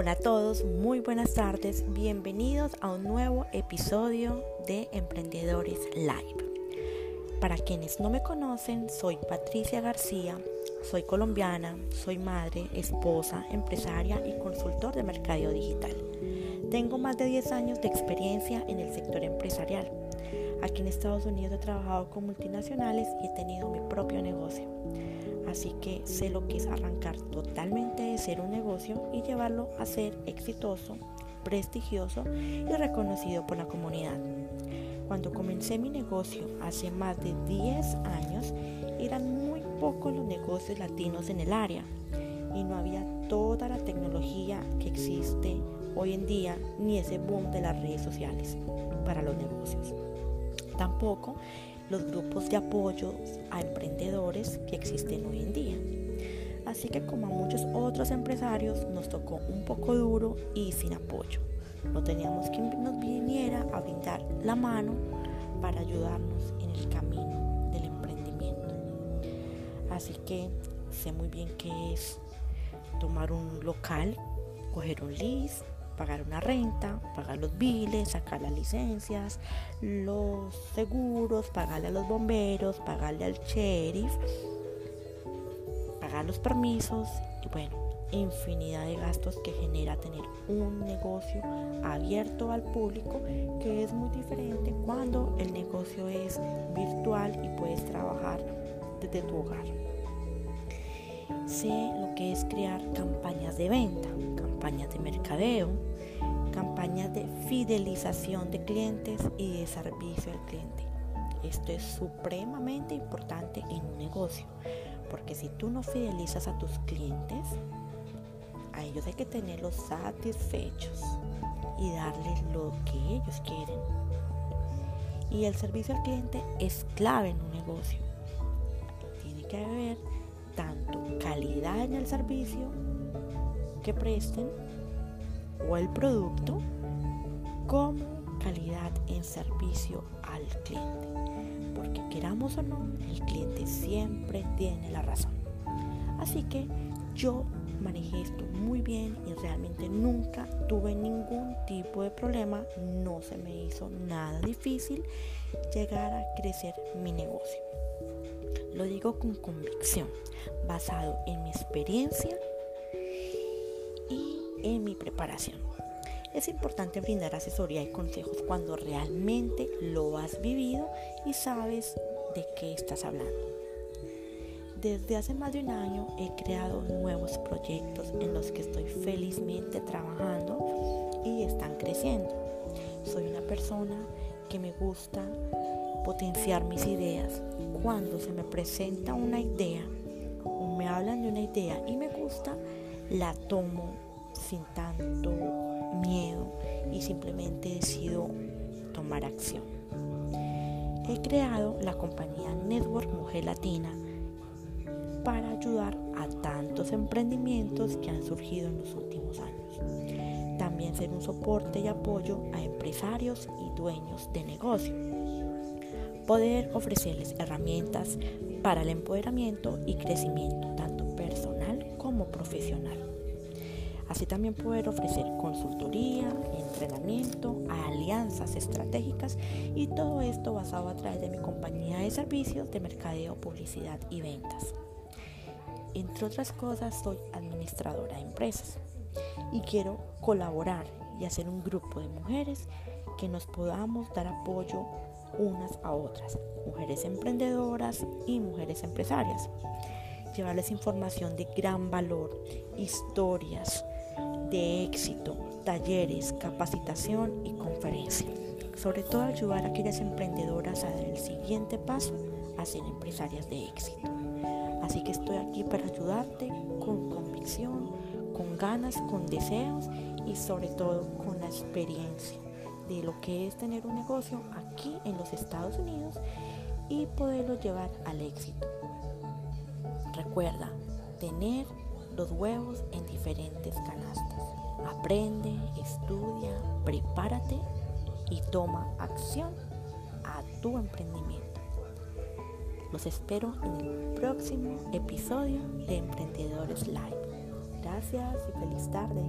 Hola a todos, muy buenas tardes, bienvenidos a un nuevo episodio de Emprendedores Live. Para quienes no me conocen, soy Patricia García, soy colombiana, soy madre, esposa, empresaria y consultor de mercadeo digital. Tengo más de 10 años de experiencia en el sector empresarial. Aquí en Estados Unidos he trabajado con multinacionales y he tenido mi propio negocio. Así que sé lo que es arrancar totalmente de ser un negocio y llevarlo a ser exitoso, prestigioso y reconocido por la comunidad. Cuando comencé mi negocio hace más de 10 años, eran muy pocos los negocios latinos en el área y no había toda la tecnología que existe hoy en día ni ese boom de las redes sociales para los negocios. Tampoco los grupos de apoyo a emprendedores que existen hoy en día. Así que como a muchos otros empresarios nos tocó un poco duro y sin apoyo. No teníamos quien nos viniera a brindar la mano para ayudarnos en el camino del emprendimiento. Así que sé muy bien qué es tomar un local, coger un list, pagar una renta, pagar los biles, sacar las licencias, los seguros, pagarle a los bomberos, pagarle al sheriff, pagar los permisos y bueno, infinidad de gastos que genera tener un negocio abierto al público que es muy diferente cuando el negocio es virtual y puedes trabajar desde tu hogar. Sé lo que es crear campañas de venta, campañas de mercadeo, campañas de fidelización de clientes y de servicio al cliente. Esto es supremamente importante en un negocio, porque si tú no fidelizas a tus clientes, a ellos hay que tenerlos satisfechos y darles lo que ellos quieren. Y el servicio al cliente es clave en un negocio. Tiene que haber calidad en el servicio que presten o el producto como calidad en servicio al cliente. Porque queramos o no, el cliente siempre tiene la razón. Así que yo manejé esto muy bien y realmente nunca tuve ningún tipo de problema. No se me hizo nada difícil llegar a crecer mi negocio. Lo digo con convicción, basado en mi experiencia y en mi preparación. Es importante brindar asesoría y consejos cuando realmente lo has vivido y sabes de qué estás hablando. Desde hace más de un año he creado nuevos proyectos en los que estoy felizmente trabajando y están creciendo. Soy una persona que me gusta potenciar mis ideas. Cuando se me presenta una idea o me hablan de una idea y me gusta, la tomo sin tanto miedo y simplemente decido tomar acción. He creado la compañía Network Mujer Latina para ayudar a tantos emprendimientos que han surgido en los últimos años. También ser un soporte y apoyo a empresarios y dueños de negocio. Poder ofrecerles herramientas para el empoderamiento y crecimiento, tanto personal como profesional. Así también poder ofrecer consultoría, entrenamiento, alianzas estratégicas y todo esto basado a través de mi compañía de servicios de mercadeo, publicidad y ventas. Entre otras cosas, soy administradora de empresas y quiero colaborar y hacer un grupo de mujeres que nos podamos dar apoyo unas a otras, mujeres emprendedoras y mujeres empresarias. Llevarles información de gran valor, historias de éxito, talleres, capacitación y conferencias. Sobre todo ayudar a aquellas emprendedoras a dar el siguiente paso a ser empresarias de éxito. Así que estoy aquí para ayudarte con convicción, con ganas, con deseos y sobre todo con la experiencia de lo que es tener un negocio aquí en los Estados Unidos y poderlo llevar al éxito. Recuerda, tener los huevos en diferentes canastas. Aprende, estudia, prepárate y toma acción a tu emprendimiento. Los espero en el próximo episodio de Emprendedores Live. Gracias y feliz tarde.